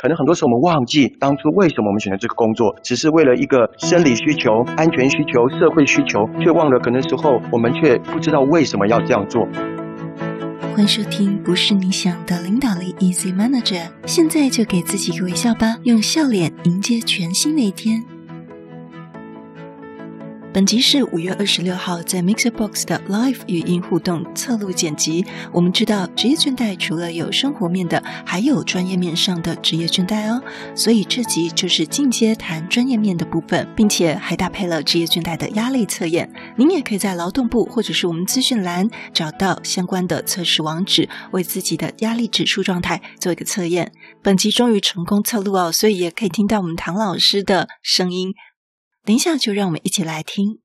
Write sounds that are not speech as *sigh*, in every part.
可能很多时候我们忘记当初为什么我们选择这个工作，只是为了一个生理需求、安全需求、社会需求，却忘了可能时候我们却不知道为什么要这样做。欢迎收听，不是你想的领导力，Easy Manager。现在就给自己一个微笑吧，用笑脸迎接全新的一天。本集是五月二十六号在 Mixbox 的 Live 语音互动侧录剪辑。我们知道职业倦怠除了有生活面的，还有专业面上的职业倦怠哦。所以这集就是进阶谈专业面的部分，并且还搭配了职业倦怠的压力测验。您也可以在劳动部或者是我们资讯栏找到相关的测试网址，为自己的压力指数状态做一个测验。本集终于成功侧录哦，所以也可以听到我们唐老师的声音。等一下，就让我们一起来听。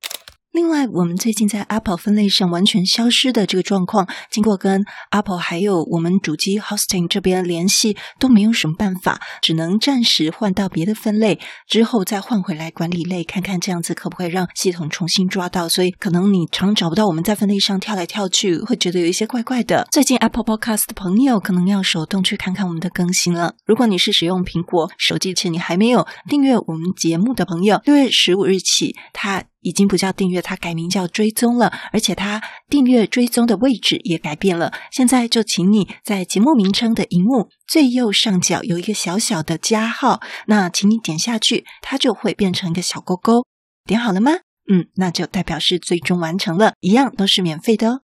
另外，我们最近在 Apple 分类上完全消失的这个状况，经过跟 Apple 还有我们主机 Hosting 这边联系，都没有什么办法，只能暂时换到别的分类，之后再换回来管理类，看看这样子可不可以让系统重新抓到。所以，可能你常找不到我们在分类上跳来跳去，会觉得有一些怪怪的。最近 Apple Podcast 的朋友可能要手动去看看我们的更新了。如果你是使用苹果手机且你还没有订阅我们节目的朋友，六月十五日起，它。已经不叫订阅，它改名叫追踪了，而且它订阅追踪的位置也改变了。现在就请你在节目名称的荧幕最右上角有一个小小的加号，那请你点下去，它就会变成一个小勾勾。点好了吗？嗯，那就代表是最终完成了，一样都是免费的哦。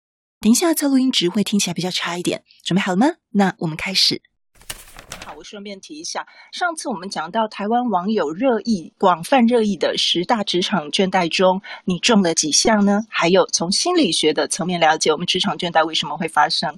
等一下测录音值会听起来比较差一点，准备好了吗？那我们开始。好，我顺便提一下，上次我们讲到台湾网友热议、广泛热议的十大职场倦怠中，你中了几项呢？还有从心理学的层面了解，我们职场倦怠为什么会发生？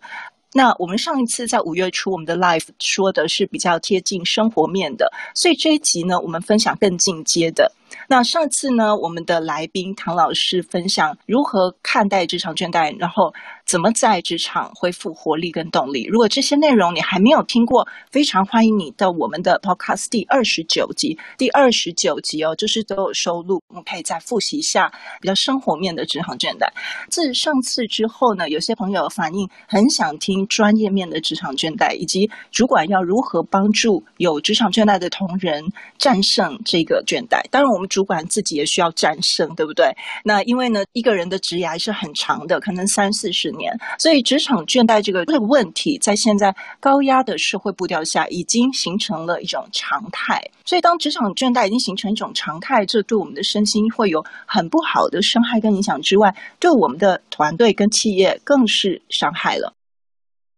那我们上一次在五月初我们的 Life 说的是比较贴近生活面的，所以这一集呢，我们分享更进阶的。那上次呢，我们的来宾唐老师分享如何看待职场倦怠，然后怎么在职场恢复活力跟动力。如果这些内容你还没有听过，非常欢迎你到我们的 podcast 第二十九集，第二十九集哦，就是都有收录，我们可以再复习一下比较生活面的职场倦怠。自上次之后呢，有些朋友反映很想听专业面的职场倦怠，以及主管要如何帮助有职场倦怠的同仁战胜这个倦怠。当然，我们主管自己也需要战胜，对不对？那因为呢，一个人的职涯是很长的，可能三四十年，所以职场倦怠这个这个问题，在现在高压的社会步调下，已经形成了一种常态。所以，当职场倦怠已经形成一种常态，这对我们的身心会有很不好的伤害跟影响之外，对我们的团队跟企业更是伤害了。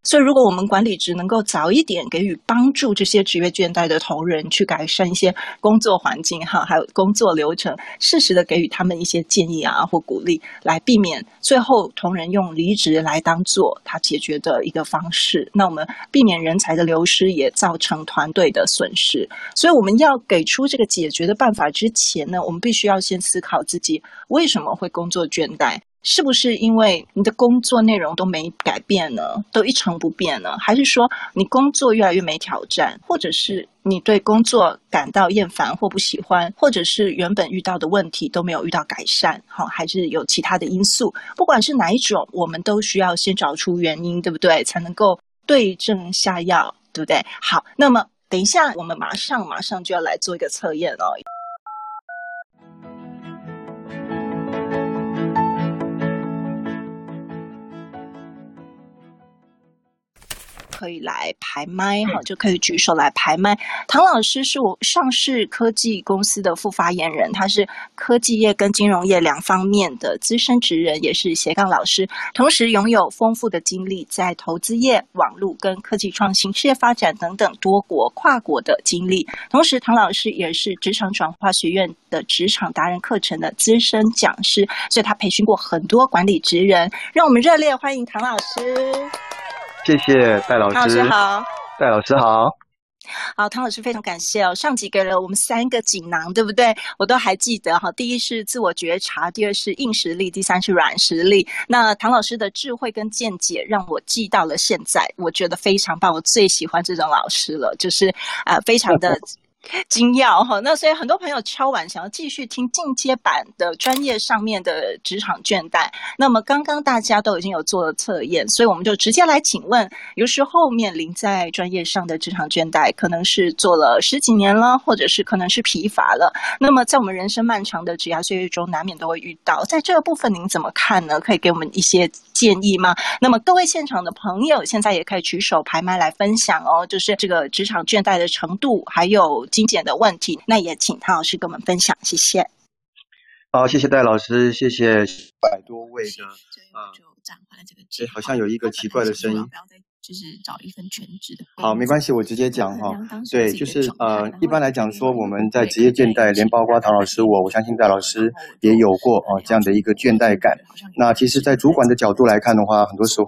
所以，如果我们管理职能够早一点给予帮助，这些职业倦怠的同仁去改善一些工作环境哈，还有工作流程，适时的给予他们一些建议啊或鼓励，来避免最后同仁用离职来当做他解决的一个方式。那我们避免人才的流失，也造成团队的损失。所以，我们要给出这个解决的办法之前呢，我们必须要先思考自己为什么会工作倦怠。是不是因为你的工作内容都没改变呢？都一成不变呢？还是说你工作越来越没挑战，或者是你对工作感到厌烦或不喜欢，或者是原本遇到的问题都没有遇到改善？好，还是有其他的因素？不管是哪一种，我们都需要先找出原因，对不对？才能够对症下药，对不对？好，那么等一下，我们马上马上就要来做一个测验哦。可以来排麦哈，就可以举手来排麦。唐老师是我上市科技公司的副发言人，他是科技业跟金融业两方面的资深职人，也是斜杠老师，同时拥有丰富的经历在投资业、网络跟科技创新、事业发展等等多国跨国的经历。同时，唐老师也是职场转化学院的职场达人课程的资深讲师，所以他培训过很多管理职人。让我们热烈欢迎唐老师。谢谢戴老师，老师好，戴老师好，好，唐老师非常感谢哦。上集给了我们三个锦囊，对不对？我都还记得哈。第一是自我觉察，第二是硬实力，第三是软实力。那唐老师的智慧跟见解让我记到了现在，我觉得非常棒。我最喜欢这种老师了，就是啊、呃，非常的。*laughs* *laughs* 精要哈。那所以很多朋友敲完想要继续听进阶版的专业上面的职场倦怠。那么刚刚大家都已经有做了测验，所以我们就直接来请问：有时候面临在专业上的职场倦怠，可能是做了十几年了，或者是可能是疲乏了。那么在我们人生漫长的职涯岁月中，难免都会遇到。在这个部分，您怎么看呢？可以给我们一些建议吗？那么各位现场的朋友，现在也可以举手拍麦来分享哦，就是这个职场倦怠的程度，还有精简的问题。那也请唐老师跟我们分享，谢谢。好，谢谢戴老师，谢谢百多位的啊，就暂缓了这个。哎，好像有一个奇怪的声音。就是找一份全职的。好，没关系，我直接讲哈。对，就是呃，一般来讲说，我们在职业倦怠，连包括唐老师我，我相信戴老师也有过啊这样的一个倦怠感。那其实，在主管的角度来看的话，很多时候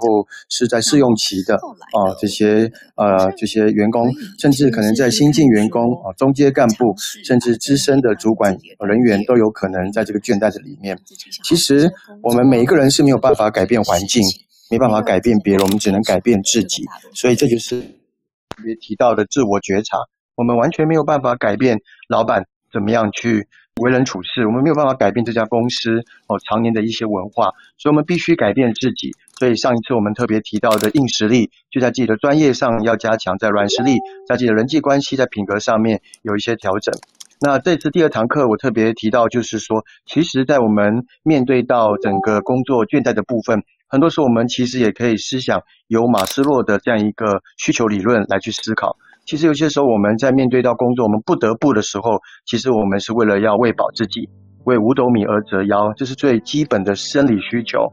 是在试用期的啊，这些呃这些员工，甚至可能在新进员工啊、中阶干部，甚至资深的主管人员都有可能在这个倦怠的里面。其实，我们每一个人是没有办法改变环境。没办法改变别人，我们只能改变自己。所以这就是特别提到的自我觉察。我们完全没有办法改变老板怎么样去为人处事，我们没有办法改变这家公司哦常年的一些文化，所以我们必须改变自己。所以上一次我们特别提到的硬实力，就在自己的专业上要加强，在软实力，在自己的人际关系、在品格上面有一些调整。那这次第二堂课我特别提到，就是说，其实，在我们面对到整个工作倦怠的部分。很多时候，我们其实也可以思想由马斯洛的这样一个需求理论来去思考。其实有些时候，我们在面对到工作，我们不得不的时候，其实我们是为了要喂饱自己，为五斗米而折腰，这是最基本的生理需求。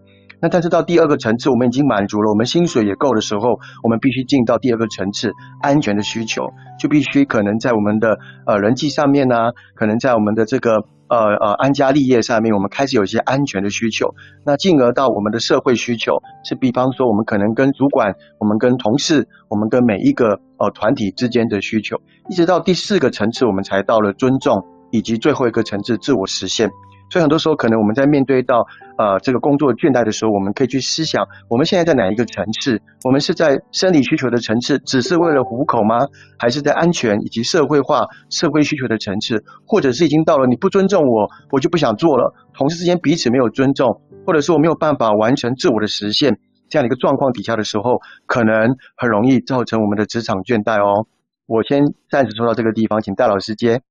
但是到第二个层次，我们已经满足了，我们薪水也够的时候，我们必须进到第二个层次，安全的需求，就必须可能在我们的呃人际上面呢、可能在我们的这个。呃呃，安家立业上面，我们开始有一些安全的需求，那进而到我们的社会需求，是比方说，我们可能跟主管，我们跟同事，我们跟每一个呃团体之间的需求，一直到第四个层次，我们才到了尊重，以及最后一个层次，自我实现。所以很多时候，可能我们在面对到呃这个工作倦怠的时候，我们可以去思想，我们现在在哪一个层次？我们是在生理需求的层次，只是为了糊口吗？还是在安全以及社会化、社会需求的层次？或者是已经到了你不尊重我，我就不想做了？同事之间彼此没有尊重，或者是我没有办法完成自我的实现这样的一个状况底下的时候，可能很容易造成我们的职场倦怠哦。我先暂时说到这个地方，请戴老师接。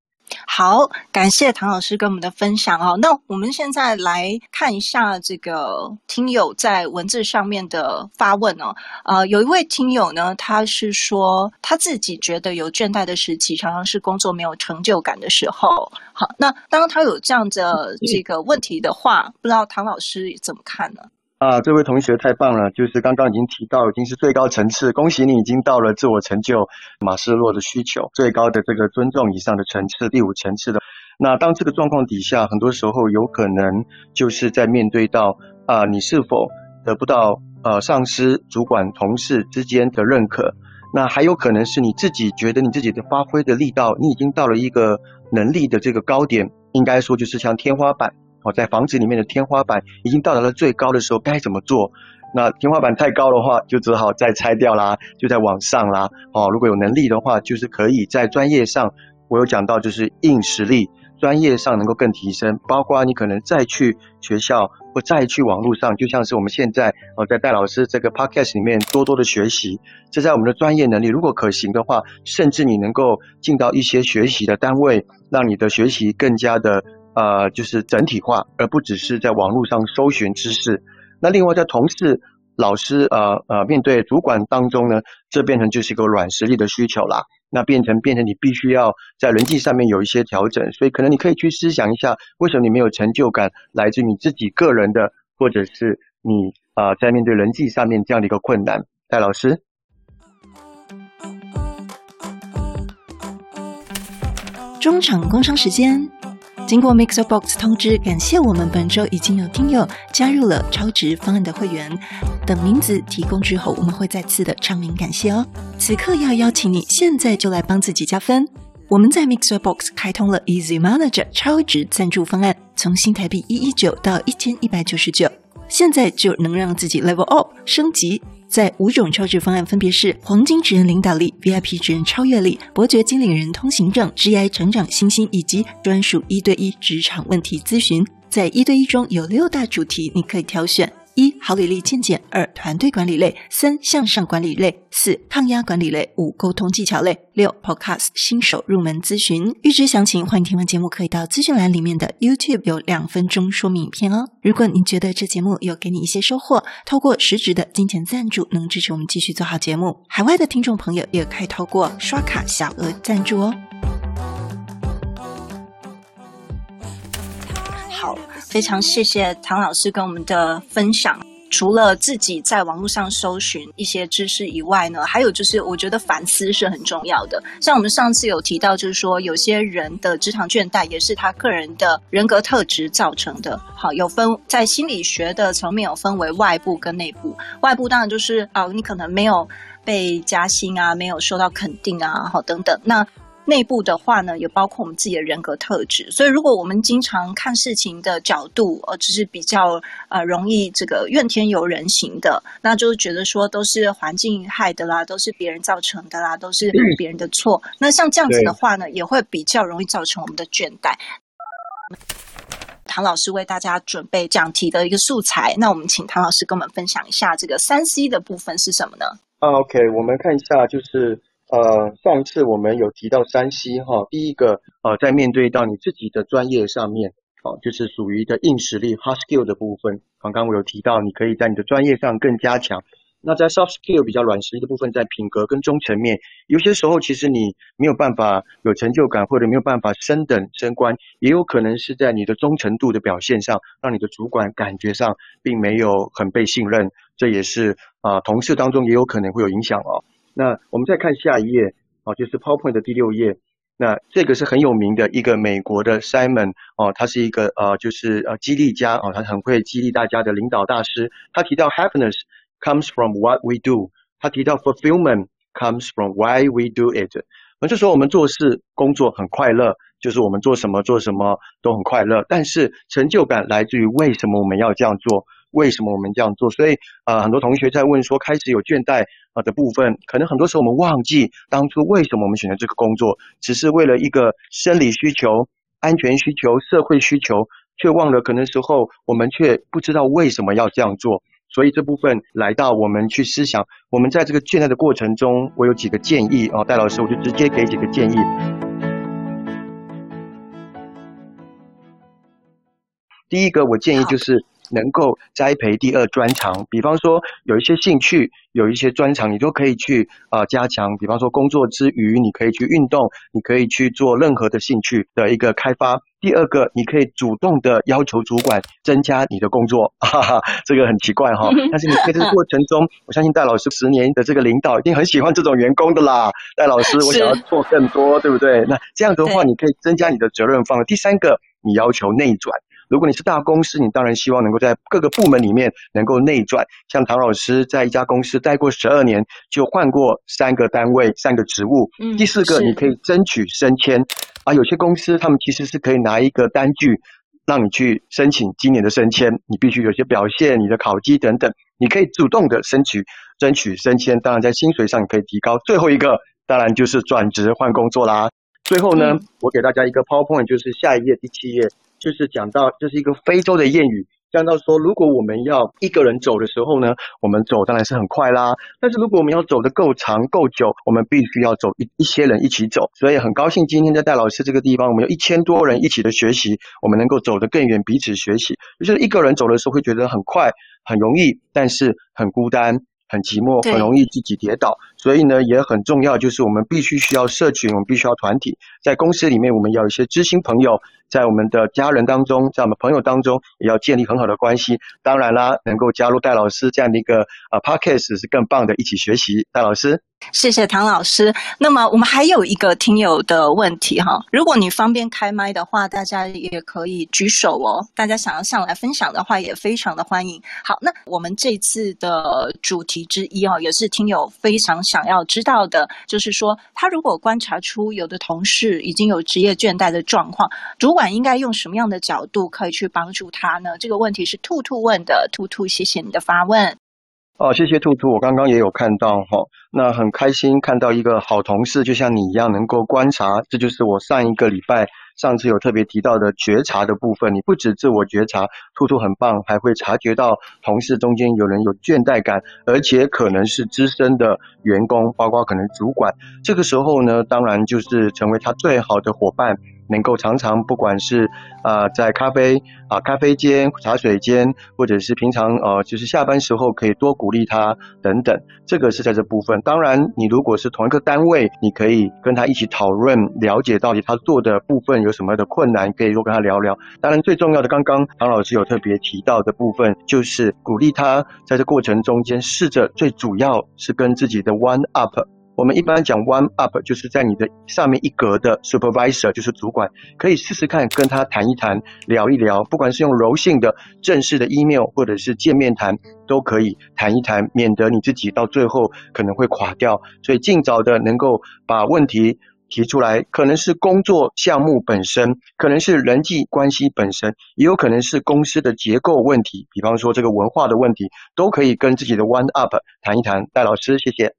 好，感谢唐老师跟我们的分享哦。那我们现在来看一下这个听友在文字上面的发问哦。呃，有一位听友呢，他是说他自己觉得有倦怠的时期，常常是工作没有成就感的时候。好，那当他有这样的这个问题的话，不知道唐老师怎么看呢？啊，这位同学太棒了！就是刚刚已经提到，已经是最高层次，恭喜你已经到了自我成就，马斯洛的需求最高的这个尊重以上的层次，第五层次的。那当这个状况底下，很多时候有可能就是在面对到啊，你是否得不到呃上司、主管、同事之间的认可？那还有可能是你自己觉得你自己的发挥的力道，你已经到了一个能力的这个高点，应该说就是像天花板。哦，在房子里面的天花板已经到达了最高的时候，该怎么做？那天花板太高的话，就只好再拆掉啦，就在往上啦。哦，如果有能力的话，就是可以在专业上，我有讲到，就是硬实力，专业上能够更提升。包括你可能再去学校或再去网络上，就像是我们现在哦，在戴老师这个 podcast 里面多多的学习。这在我们的专业能力如果可行的话，甚至你能够进到一些学习的单位，让你的学习更加的。呃，就是整体化，而不只是在网络上搜寻知识。那另外，在同事、老师、呃呃，面对主管当中呢，这变成就是一个软实力的需求啦。那变成变成你必须要在人际上面有一些调整。所以，可能你可以去思想一下，为什么你没有成就感，来自你自己个人的，或者是你啊、呃，在面对人际上面这样的一个困难。戴老师，中场工商时间。经过 MixerBox 通知，感谢我们本周已经有听友加入了超值方案的会员。等名字提供之后，我们会再次的唱名感谢哦。此刻要邀请你，现在就来帮自己加分。我们在 MixerBox 开通了 Easy Manager 超值赞助方案，从新台币一一九到一千一百九十九，现在就能让自己 Level Up 升级。在五种超值方案分别是黄金职人领导力、VIP 职人超越力、伯爵经理人通行证、GI 成长星星以及专属一对一职场问题咨询。在一对一中有六大主题，你可以挑选。一、好履历健检；二、团队管理类；三、向上管理类；四、抗压管理类；五、沟通技巧类；六、Podcast 新手入门咨询。预知详情，欢迎听完节目可以到资讯栏里面的 YouTube 有两分钟说明影片哦。如果您觉得这节目有给你一些收获，透过实质的金钱赞助能支持我们继续做好节目。海外的听众朋友也可以透过刷卡小额赞助哦。好，非常谢谢唐老师跟我们的分享。除了自己在网络上搜寻一些知识以外呢，还有就是我觉得反思是很重要的。像我们上次有提到，就是说有些人的职场倦怠也是他个人的人格特质造成的。好，有分在心理学的层面有分为外部跟内部。外部当然就是啊，你可能没有被加薪啊，没有受到肯定啊，好等等。那内部的话呢，也包括我们自己的人格特质。所以，如果我们经常看事情的角度，呃，只是比较呃容易这个怨天尤人型的，那就是觉得说都是环境害的啦，都是别人造成的啦，都是别人的错。那像这样子的话呢，也会比较容易造成我们的倦怠。唐老师为大家准备讲题的一个素材，那我们请唐老师跟我们分享一下这个三 C 的部分是什么呢？啊，OK，我们看一下就是。呃，上一次我们有提到山西哈，第一个呃，在面对到你自己的专业上面，哦，就是属于的硬实力 hard skill 的部分。刚刚我有提到，你可以在你的专业上更加强。那在 soft skill 比较软实力的部分，在品格跟忠诚面，有些时候其实你没有办法有成就感，或者没有办法升等升官，也有可能是在你的忠诚度的表现上，让你的主管感觉上并没有很被信任。这也是啊、同事当中也有可能会有影响哦。那我们再看下一页，哦，就是 PowerPoint 的第六页。那这个是很有名的一个美国的 Simon，哦，他是一个呃，就是呃激励家，哦，他很会激励大家的领导大师。他提到 Happiness comes from what we do，他提到 Fulfillment comes from why we do it。那就说我们做事工作很快乐，就是我们做什么做什么都很快乐，但是成就感来自于为什么我们要这样做。为什么我们这样做？所以啊、呃，很多同学在问说，开始有倦怠啊的部分，可能很多时候我们忘记当初为什么我们选择这个工作，只是为了一个生理需求、安全需求、社会需求，却忘了可能时候我们却不知道为什么要这样做。所以这部分来到我们去思想，我们在这个倦怠的过程中，我有几个建议啊，戴老师我就直接给几个建议。第一个，我建议就是。能够栽培第二专长，比方说有一些兴趣，有一些专长，你都可以去啊、呃、加强。比方说工作之余，你可以去运动，你可以去做任何的兴趣的一个开发。第二个，你可以主动的要求主管增加你的工作，*laughs* 哈哈，这个很奇怪哈。但是你在这个过程中，*laughs* 我相信戴老师十年的这个领导一定很喜欢这种员工的啦。戴老师，我想要做更多，对不对？那这样的话，你可以增加你的责任范围。第三个，你要求内转。如果你是大公司，你当然希望能够在各个部门里面能够内转。像唐老师在一家公司待过十二年，就换过三个单位、三个职务。嗯，第四个，你可以争取升迁。啊，有些公司他们其实是可以拿一个单据让你去申请今年的升迁，你必须有些表现、你的考绩等等，你可以主动的争取争取升迁。当然，在薪水上你可以提高。最后一个，当然就是转职换工作啦。最后呢，嗯，我给大家一个 PowerPoint，就是下一页第七页。就是讲到，这是一个非洲的谚语，讲到说，如果我们要一个人走的时候呢，我们走当然是很快啦。但是如果我们要走的够长够久，我们必须要走一一些人一起走。所以很高兴今天在戴老师这个地方，我们有一千多人一起的学习，我们能够走得更远，彼此学习。就是一个人走的时候会觉得很快很容易，但是很孤单。很寂寞，很容易自己跌倒，所以呢，也很重要，就是我们必须需要社群，我们必须要团体，在公司里面，我们要有一些知心朋友，在我们的家人当中，在我们朋友当中，也要建立很好的关系。当然啦，能够加入戴老师这样的一个呃 Podcast 是更棒的，一起学习，戴老师。谢谢唐老师。那么我们还有一个听友的问题哈，如果你方便开麦的话，大家也可以举手哦。大家想要上来分享的话，也非常的欢迎。好，那我们这次的主题之一哦，也是听友非常想要知道的，就是说他如果观察出有的同事已经有职业倦怠的状况，主管应该用什么样的角度可以去帮助他呢？这个问题是兔兔问的，兔兔，谢谢你的发问。哦，谢谢兔兔，我刚刚也有看到哈，那很开心看到一个好同事，就像你一样能够观察，这就是我上一个礼拜上次有特别提到的觉察的部分。你不止自我觉察，兔兔很棒，还会察觉到同事中间有人有倦怠感，而且可能是资深的员工，包括可能主管。这个时候呢，当然就是成为他最好的伙伴。能够常常不管是啊、在咖啡啊、咖啡间、茶水间，或者是平常呃就是下班时候可以多鼓励他等等，这个是在这部分。当然，你如果是同一个单位，你可以跟他一起讨论，了解到底他做的部分有什么的困难，可以多跟他聊聊。当然，最重要的，刚刚唐老师有特别提到的部分，就是鼓励他在这过程中间试着，最主要是跟自己的 one up。我们一般讲 one up，就是在你的上面一格的 supervisor，就是主管，可以试试看跟他谈一谈，聊一聊，不管是用柔性的正式的 email，或者是见面谈，都可以谈一谈，免得你自己到最后可能会垮掉。所以尽早的能够把问题提出来，可能是工作项目本身，可能是人际关系本身，也有可能是公司的结构问题，比方说这个文化的问题，都可以跟自己的 one up 谈一谈。戴老师，谢谢。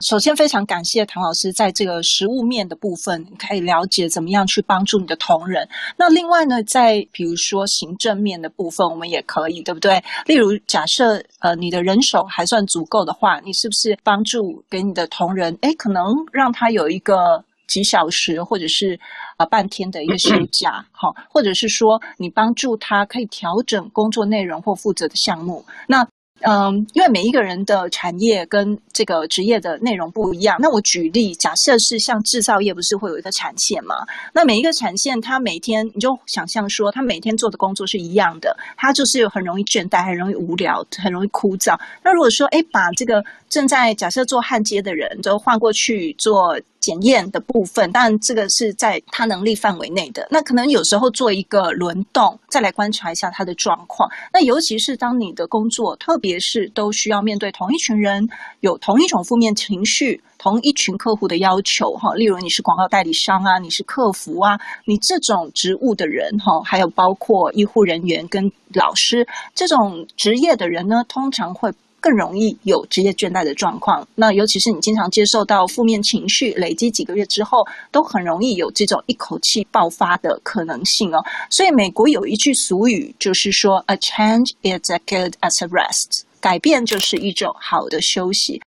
首先，非常感谢唐老师在这个实务面的部分，可以了解怎么样去帮助你的同仁。那另外呢，在比如说行政面的部分，我们也可以，对不对？例如，假设呃你的人手还算足够的话，你是不是帮助给你的同仁？诶，可能让他有一个几小时或者是呃半天的一个休假，好，或者是说你帮助他可以调整工作内容或负责的项目。那嗯，因为每一个人的产业跟这个职业的内容不一样。那我举例，假设是像制造业，不是会有一个产线嘛？那每一个产线，它每天你就想象说，它每天做的工作是一样的，它就是很容易倦怠，很容易无聊，很容易枯燥。那如果说，哎，把这个正在假设做焊接的人都换过去做。检验的部分，当然这个是在他能力范围内的。那可能有时候做一个轮动，再来观察一下他的状况。那尤其是当你的工作，特别是都需要面对同一群人，有同一种负面情绪，同一群客户的要求，哈，例如你是广告代理商啊，你是客服啊，你这种职务的人，哈，还有包括医护人员跟老师这种职业的人呢，通常会。更容易有职业倦怠的状况，那尤其是你经常接受到负面情绪，累积几个月之后，都很容易有这种一口气爆发的可能性哦。所以美国有一句俗语，就是说 “A change is as good as a rest”，改变就是一种好的休息。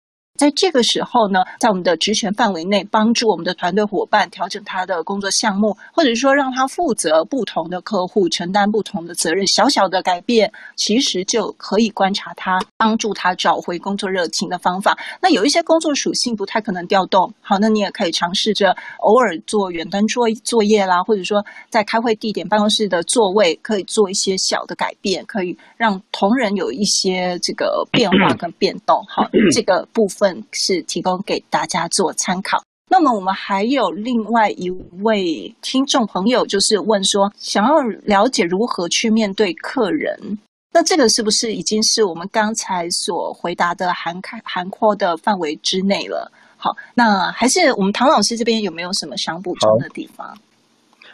在这个时候呢，在我们的职权范围内，帮助我们的团队伙伴调整他的工作项目，或者说让他负责不同的客户，承担不同的责任，小小的改变，其实就可以观察他，帮助他找回工作热情的方法。那有一些工作属性不太可能调动，好，那你也可以尝试着偶尔做远端作作业啦，或者说在开会地点、办公室的座位，可以做一些小的改变，可以让同仁有一些这个变化跟变动。好，*clears throat* 这个部分。问是提供给大家做参考。那么我们还有另外一位听众朋友，就是问说，想要了解如何去面对客人。那这个是不是已经是我们刚才所回答的涵盖涵括的范围之内了？好，那还是我们唐老师这边有没有什么想补充的地方？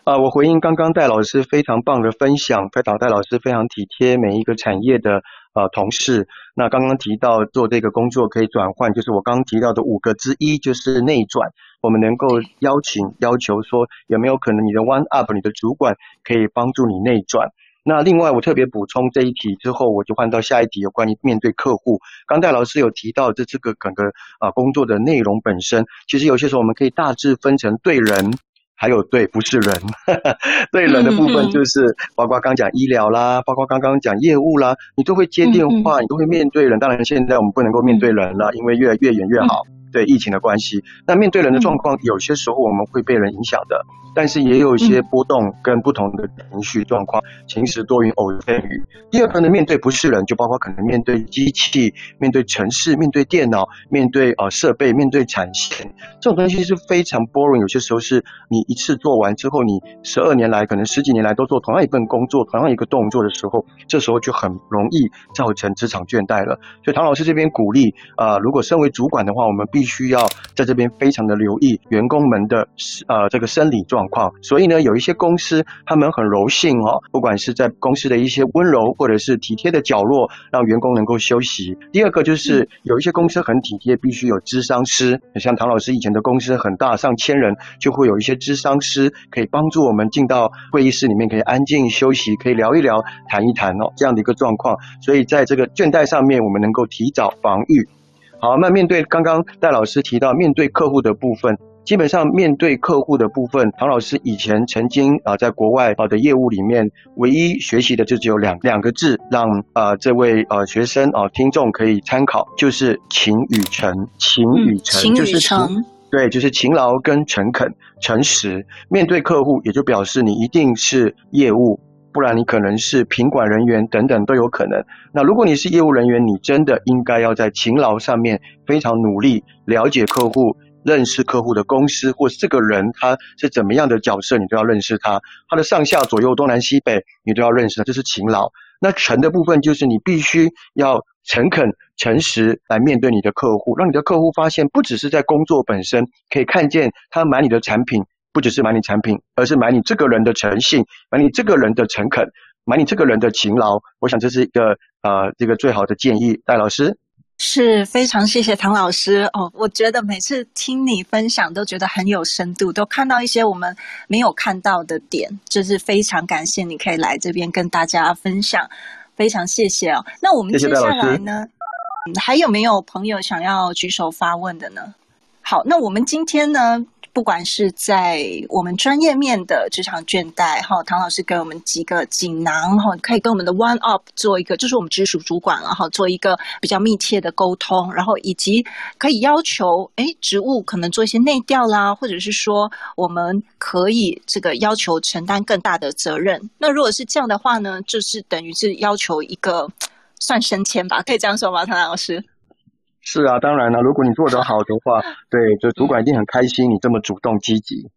啊，我回应刚刚戴老师非常棒的分享，非常戴老师非常体贴每一个产业的。呃，同事，那刚刚提到做这个工作可以转换，就是我刚刚提到的五个之一，就是内转。我们能够邀请、要求说，有没有可能你的 one up，你的主管可以帮助你内转？那另外，我特别补充这一题之后，我就换到下一题，有关于面对客户。刚戴老师有提到这这个整个啊工作的内容本身，其实有些时候我们可以大致分成对人。还有对，不是人，呵呵，对人的部分就是包括刚讲医疗啦，包括刚刚讲业务啦，你都会接电话，你都会面对人。当然现在我们不能够面对人了，因为越越远越好。对疫情的关系，那面对人的状况，有些时候我们会被人影响的，但是也有一些波动跟不同的情绪状况，晴时多云，偶阵雨。第二个呢，面对不是人，就包括可能面对机器、面对城市、面对电脑、面对呃设备、面对产线，这种东西是非常 boring。有些时候是你一次做完之后，你十二年来可能十几年来都做同样一份工作、同样一个动作的时候，这时候就很容易造成职场倦怠了。所以唐老师这边鼓励啊、呃，如果身为主管的话，我们必必须要在这边非常的留意员工们的呃这个生理状况。所以呢，有一些公司他们很柔性哦，不管是在公司的一些温柔或者是体贴的角落，让员工能够休息。第二个就是有一些公司很体贴，必须有咨商师，像唐老师以前的公司很大，上千人，就会有一些咨商师可以帮助我们进到会议室里面，可以安静休息，可以聊一聊、谈一谈哦，这样的一个状况。所以在这个倦怠上面，我们能够提早防御。好，那面对刚刚戴老师提到面对客户的部分，基本上面对客户的部分，唐老师以前曾经啊在国外啊的业务里面，唯一学习的就只有两两个字，让啊这位呃学生啊听众可以参考，就是勤与诚，勤与诚，就是勤，对，就是勤劳跟诚恳、诚实。面对客户，也就表示你一定是业务。不然你可能是品管人员等等都有可能。那如果你是业务人员，你真的应该要在勤劳上面非常努力，了解客户，认识客户的公司或这个人他是怎么样的角色，你都要认识他。他的上下左右东南西北，你都要认识他，这是勤劳。那诚的部分就是你必须要诚恳、诚实来面对你的客户，让你的客户发现，不只是在工作本身可以看见他买你的产品。不只是买你产品，而是买你这个人的诚信，买你这个人的诚恳，买你这个人的勤劳。我想这是一个呃，这个最好的建议。戴老师是非常谢谢唐老师哦，我觉得每次听你分享都觉得很有深度，都看到一些我们没有看到的点，就是非常感谢你可以来这边跟大家分享，非常谢谢哦。那我们接下来呢，嗯，还有没有朋友想要举手发问的呢？好，那我们今天呢，不管是在我们专业面的职场倦怠，哈，唐老师给我们几个锦囊，哈，可以跟我们的 One Up 做一个，就是我们直属主管了，哈，做一个比较密切的沟通，然后以及可以要求，哎，职务可能做一些内调啦，或者是说我们可以这个要求承担更大的责任。那如果是这样的话呢，就是等于是要求一个算升迁吧，可以这样说吗，唐老师？是啊，当然了，如果你做得好的话，*laughs* 对，就主管一定很开心，你这么主动积极。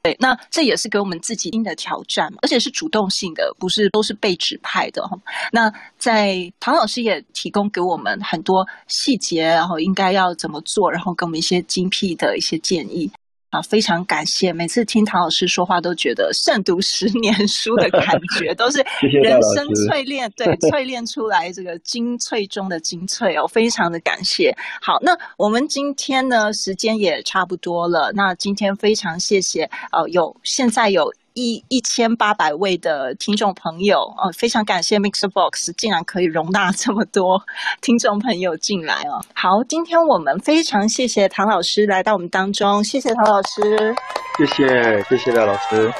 对，那这也是给我们自己新的挑战，而且是主动性的，不是都是被指派的哈。那在唐老师也提供给我们很多细节，然后应该要怎么做，然后给我们一些精辟的一些建议。啊，非常感谢！每次听唐老师说话，都觉得胜读十年书的感觉，都是 *laughs* 人生淬炼，对，*laughs* 淬炼出来这个精粹中的精粹哦，非常的感谢。好，那我们今天呢，时间也差不多了。那今天非常谢谢，呃，有现在有。一一千八百位的听众朋友哦，非常感谢 Mixbox 竟然可以容纳这么多听众朋友进来哦。好，今天我们非常谢谢唐老师来到我们当中，谢谢唐老师，谢谢谢谢廖老师。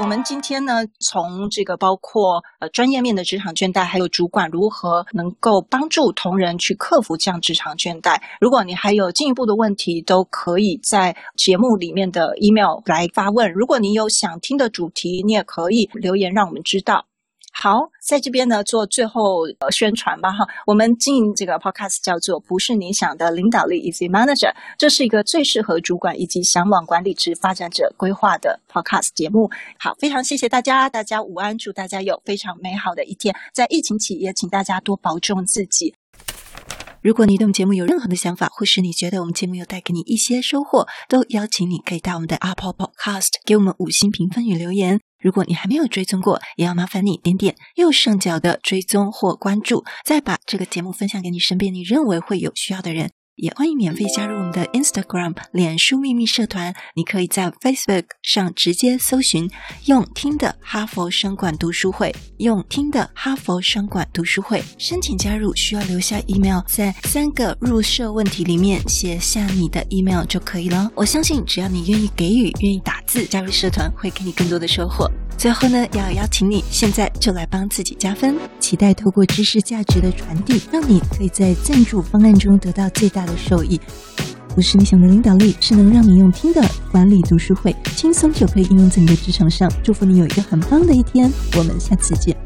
我们今天呢，从这个包括呃专业面的职场倦怠，还有主管如何能够帮助同仁去克服这样职场倦怠。如果你还有进一步的问题，都可以在节目里面的 email 来发问。如果你有想听的主题，你也可以留言让我们知道。好，在这边呢做最后呃宣传吧哈，我们经营这个 podcast 叫做不是你想的领导力 Easy Manager，这是一个最适合主管以及想往管理职发展者规划的 podcast 节目。好，非常谢谢大家，大家午安，祝大家有非常美好的一天。在疫情期也请大家多保重自己。如果你对我们节目有任何的想法，或是你觉得我们节目有带给你一些收获，都邀请你可以到我们的 Apple Podcast 给我们五星评分与留言。如果你还没有追踪过，也要麻烦你点点右上角的追踪或关注，再把这个节目分享给你身边你认为会有需要的人。也欢迎免费加入我们的 Instagram 脸书秘密社团，你可以在 Facebook 上直接搜寻“用听的哈佛商管读书会”，用听的哈佛商管读书会申请加入，需要留下 email，在三个入社问题里面写下你的 email 就可以了。我相信只要你愿意给予、愿意打字，加入社团会给你更多的收获。最后呢，要邀请你现在就来帮自己加分，期待透过知识价值的传递，让你可以在赞助方案中得到最大的受益，我是你想的领导力，是能让你用听的管理读书会，轻松就可以应用在你的职场上。祝福你有一个很棒的一天，我们下次见。